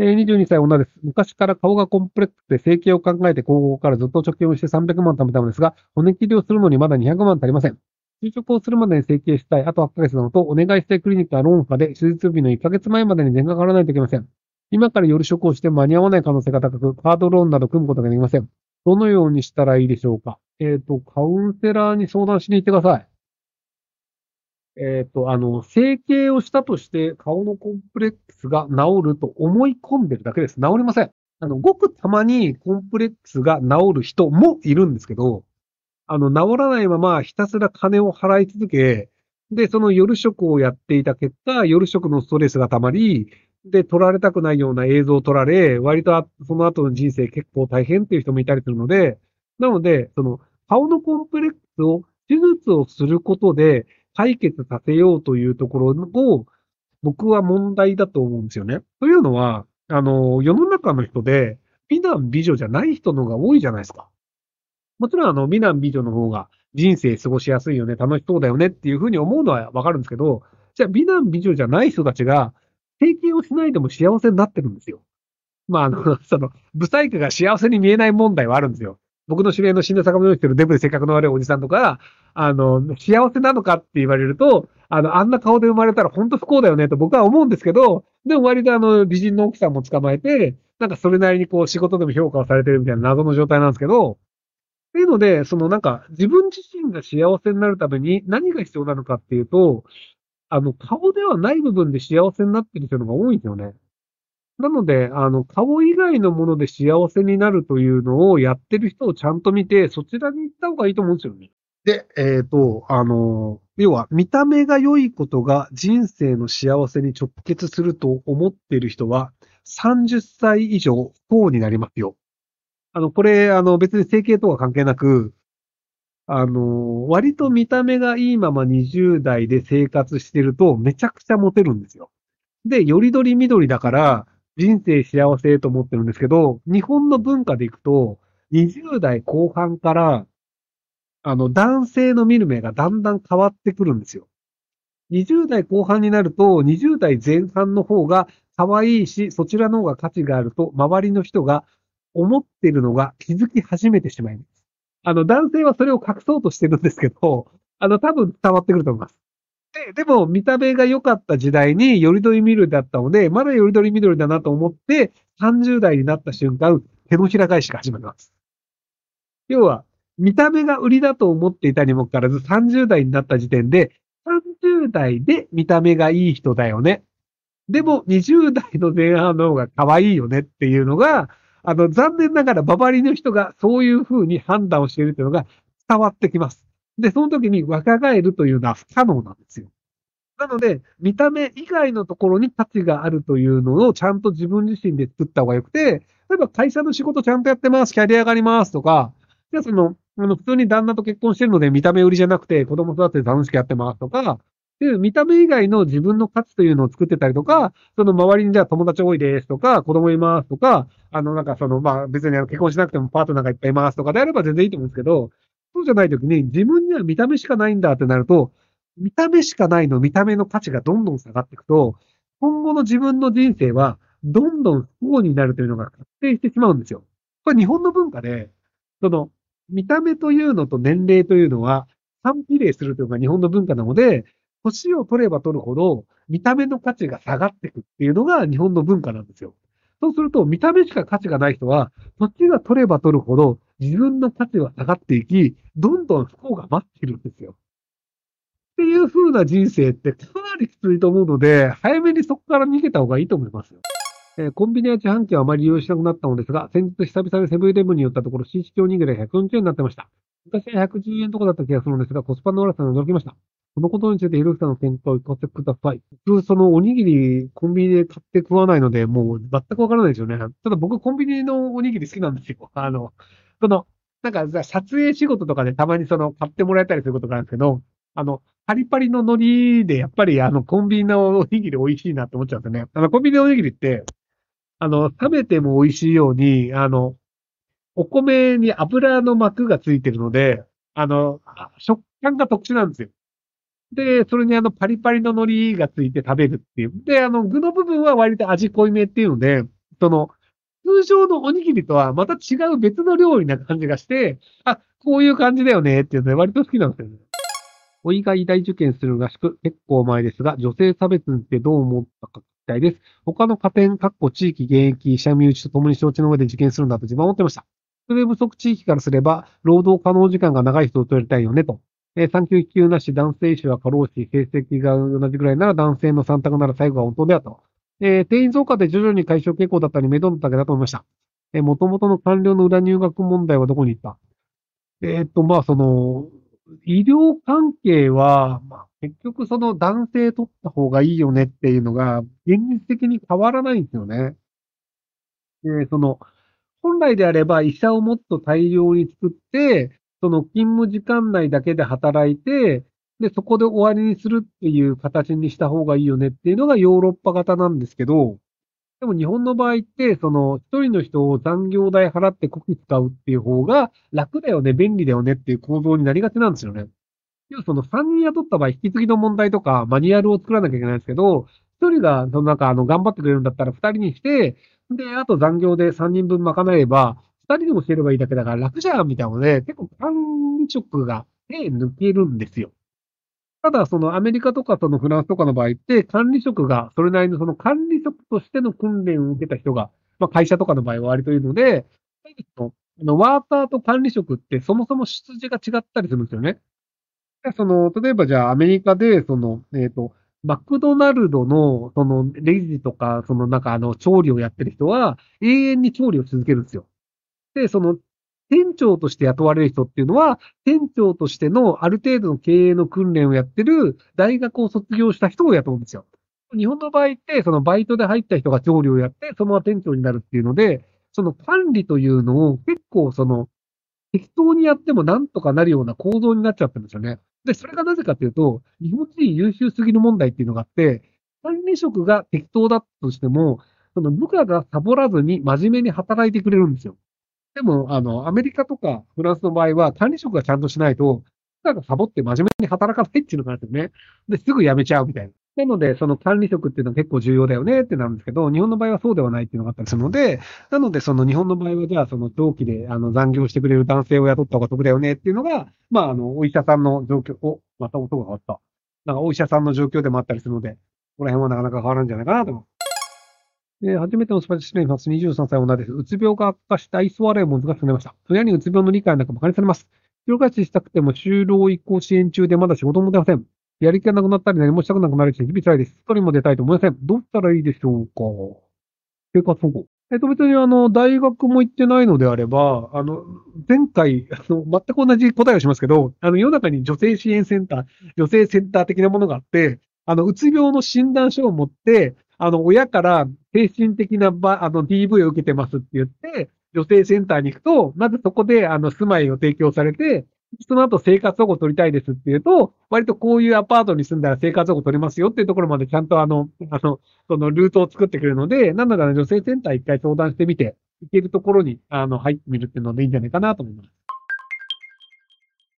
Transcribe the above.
えー、22歳女です。昔から顔がコンプレックスで整形を考えて高校からずっと貯金をして300万貯めたのですが、骨切りをするのにまだ200万足りません。就職をするまでに整形したい、あと8ヶ月なのと、お願いしたいクリニックはローン化で、手術日の1ヶ月前までに全額払わないといけません。今から夜食をして間に合わない可能性が高く、カードローンなど組むことができません。どのようにしたらいいでしょうか？えっ、ー、と、カウンセラーに相談しに行ってください。えっ、ー、と、あの、整形をしたとして顔のコンプレックスが治ると思い込んでるだけです。治りません。あの、ごくたまにコンプレックスが治る人もいるんですけど、あの、治らないままひたすら金を払い続け、で、その夜食をやっていた結果、夜食のストレスが溜まり、で、撮られたくないような映像を撮られ、割とその後の人生結構大変っていう人もいたりするので、なので、その、顔のコンプレックスを手術をすることで解決させようというところを、僕は問題だと思うんですよね。というのは、あの、世の中の人で、美男美女じゃない人の方が多いじゃないですか。もちろんあの、美男美女の方が人生過ごしやすいよね、楽しそうだよねっていうふうに思うのはわかるんですけど、じゃあ美男美女じゃない人たちが、経験をしないでも幸せになってるんですよ。まあ、あの、その、ブサイクが幸せに見えない問題はあるんですよ。僕の知り合いの死んだ坂本してるデブで性格の悪いおじさんとか、あの、幸せなのかって言われると、あの、あんな顔で生まれたら本当不幸だよねと僕は思うんですけど、でも割とあの、美人の奥さんも捕まえて、なんかそれなりにこう仕事でも評価をされてるみたいな謎の状態なんですけど、っていうので、そのなんか自分自身が幸せになるために何が必要なのかっていうと、あの、顔ではない部分で幸せになってる人のが多いんですよね。なので、あの、顔以外のもので幸せになるというのをやってる人をちゃんと見て、そちらに行った方がいいと思うんですよね。で、えっ、ー、と、あの、要は、見た目が良いことが人生の幸せに直結すると思っている人は、30歳以上不幸になりますよ。あの、これ、あの、別に整形とは関係なく、あの、割と見た目がいいまま20代で生活してると、めちゃくちゃモテるんですよ。で、よりどり緑だから、人生幸せと思ってるんですけど、日本の文化でいくと、20代後半から、あの、男性の見る目がだんだん変わってくるんですよ。20代後半になると、20代前半の方が可愛いし、そちらの方が価値があると、周りの人が思ってるのが気づき始めてしまいます。あの、男性はそれを隠そうとしてるんですけど、あの、多分伝わってくると思います。で、でも見た目が良かった時代によりどり緑だったので、まだよりどり緑だなと思って、30代になった瞬間、手のひら返しが始まります。要は、見た目が売りだと思っていたにもかかわらず、30代になった時点で、30代で見た目がいい人だよね。でも、20代の前半の方が可愛いよねっていうのが、あの、残念ながら、ババリの人がそういうふうに判断をしているというのが伝わってきます。で、その時に若返るというのは不可能なんですよ。なので、見た目以外のところに価値があるというのをちゃんと自分自身で作った方がよくて、例えば会社の仕事ちゃんとやってます、キャリア上がりますとか、じゃあその、あの、普通に旦那と結婚してるので見た目売りじゃなくて子供育てて楽しくやってますとか、で、見た目以外の自分の価値というのを作ってたりとか、その周りにじゃあ友達多いですとか、子供いますとか、あの、なんかその、まあ別に結婚しなくてもパートナーがいっぱいいますとかであれば全然いいと思うんですけど、そうじゃないときに自分には見た目しかないんだってなると、見た目しかないの、見た目の価値がどんどん下がっていくと、今後の自分の人生はどんどん不幸になるというのが確定してしまうんですよ。これ日本の文化で、その、見た目というのと年齢というのは反比例するというのが日本の文化なので、年を取れば取るほど、見た目の価値が下がっていくっていうのが日本の文化なんですよ。そうすると、見た目しか価値がない人は、年が取れば取るほど、自分の価値は下がっていき、どんどん不幸が待っているんですよ。っていう風な人生ってかなりきついと思うので、早めにそこから逃げた方がいいと思いますよ。えー、コンビニや自販機はあまり利用しなくなったのですが、先日久々にセブンイレブンに寄ったところ、新式おにぎりが140円になってました。昔は110円とかだった気がするんですが、コスパの悪さに驚きました。このことについて、ひろきさんの見解を聞かせてください。僕、そのおにぎり、コンビニで買って食わないので、もう全くわからないですよね。ただ僕、コンビニのおにぎり好きなんですよ。あの、その、なんか、撮影仕事とかでたまにその、買ってもらえたりすることがあるんですけど、あの、パリパリの海苔で、やっぱりあの、コンビニのおにぎり美味しいなって思っちゃうんですね。あの、コンビニのおにぎりって、あの、食べても美味しいように、あの、お米に油の膜がついてるので、あの、食感が特殊なんですよ。で、それにあのパリパリの海苔がついて食べるっていう。で、あの具の部分は割と味濃いめっていうので、その、通常のおにぎりとはまた違う別の料理な感じがして、あ、こういう感じだよねっていうので割と好きなんですよね。おいが医大受験するらしく、結構前ですが、女性差別ってどう思ったか聞きたいです。他の加点、かっこ地域、現役、医者身内と共に承知の上で受験するんだと自分は思ってました。人手不足地域からすれば、労働可能時間が長い人を取りたいよねと。えー、産休育休なし、男性医師は過労死、成績が同じぐらいなら男性の3択なら最後は本当ではと。えー、定員増加で徐々に解消傾向だったり、目処のだけだと思いました。えー、元々の官僚の裏入学問題はどこに行った？えー、っと、まあ、その、医療関係は、まあ、結局その男性取った方がいいよねっていうのが、現実的に変わらないんですよね。で、その、本来であれば医者をもっと大量に作って、その勤務時間内だけで働いて、で、そこで終わりにするっていう形にした方がいいよねっていうのがヨーロッパ型なんですけど、でも日本の場合って、その、一人の人を残業代払ってこき使うっていう方が楽だよね、便利だよねっていう構造になりがちなんですよね。要はその3人雇った場合、引き継ぎの問題とか、マニュアルを作らなきゃいけないんですけど、一人が、そのなんかあの、頑張ってくれるんだったら二人にして、で、あと残業で3人分賄えれば、二人でもしてればいいだけだから楽じゃんみたいなので、結構管理職が手抜けるんですよ。ただ、そのアメリカとかそのフランスとかの場合って、管理職がそれなりのその管理職としての訓練を受けた人が、まあ会社とかの場合は割といるので、あのワーカーと管理職ってそもそも出自が違ったりするんですよね。その、例えばじゃあアメリカで、その、えっ、ー、と、マクドナルドの、その、レジとか、そのなんかあの、調理をやってる人は、永遠に調理を続けるんですよ。で、その、店長として雇われる人っていうのは、店長としてのある程度の経営の訓練をやってる大学を卒業した人を雇うんですよ。日本の場合って、そのバイトで入った人が調理をやって、そのまま店長になるっていうので、その管理というのを結構その、適当にやってもなんとかなるような構造になっちゃってるんですよね。で、それがなぜかというと、日本人優秀すぎる問題っていうのがあって、管理職が適当だとしても、その部下がサボらずに真面目に働いてくれるんですよ。でも、あの、アメリカとかフランスの場合は、管理職がちゃんとしないと、なんかサボって真面目に働かないっていうのがあるんですね。で、すぐ辞めちゃうみたいな。なので、その管理職っていうのは結構重要だよねってなるんですけど、日本の場合はそうではないっていうのがあったりするので、なので、その日本の場合は、じゃあ、その長期であの残業してくれる男性を雇った方が得だよねっていうのが、まあ、あの、お医者さんの状況、お、また音が変わった。なんかお医者さんの状況でもあったりするので、ここら辺はなかなか変わるんじゃないかなと思う。えー、初めてのスパチ失礼します。23歳女です。うつ病が悪化したイソワレも難しくなりました。親にうつ病の理解なんか馬鹿にされます。広がししたくても就労移行支援中でまだ仕事も出ません。やる気がなくなったり何もしたくなくなるし、日々辛いです。一人も出たいと思いません。どうしたらいいでしょうか？生活保護。えっと、別にあの、大学も行ってないのであれば、あの、前回、あの、全く同じ答えをしますけど、あの、世の中に女性支援センター、女性センター的なものがあって、あの、うつ病の診断書を持って、あの、親から精神的なば、あの、DV を受けてますって言って、女性センターに行くと、まずそこで、あの、住まいを提供されて、その後生活保護取りたいですって言うと、割とこういうアパートに住んだら生活保護取れますよっていうところまでちゃんとあの、あの、そのルートを作ってくれるので、なので、女性センター一回相談してみて、行けるところに、あの、入ってみるっていうのでいいんじゃないかなと思います。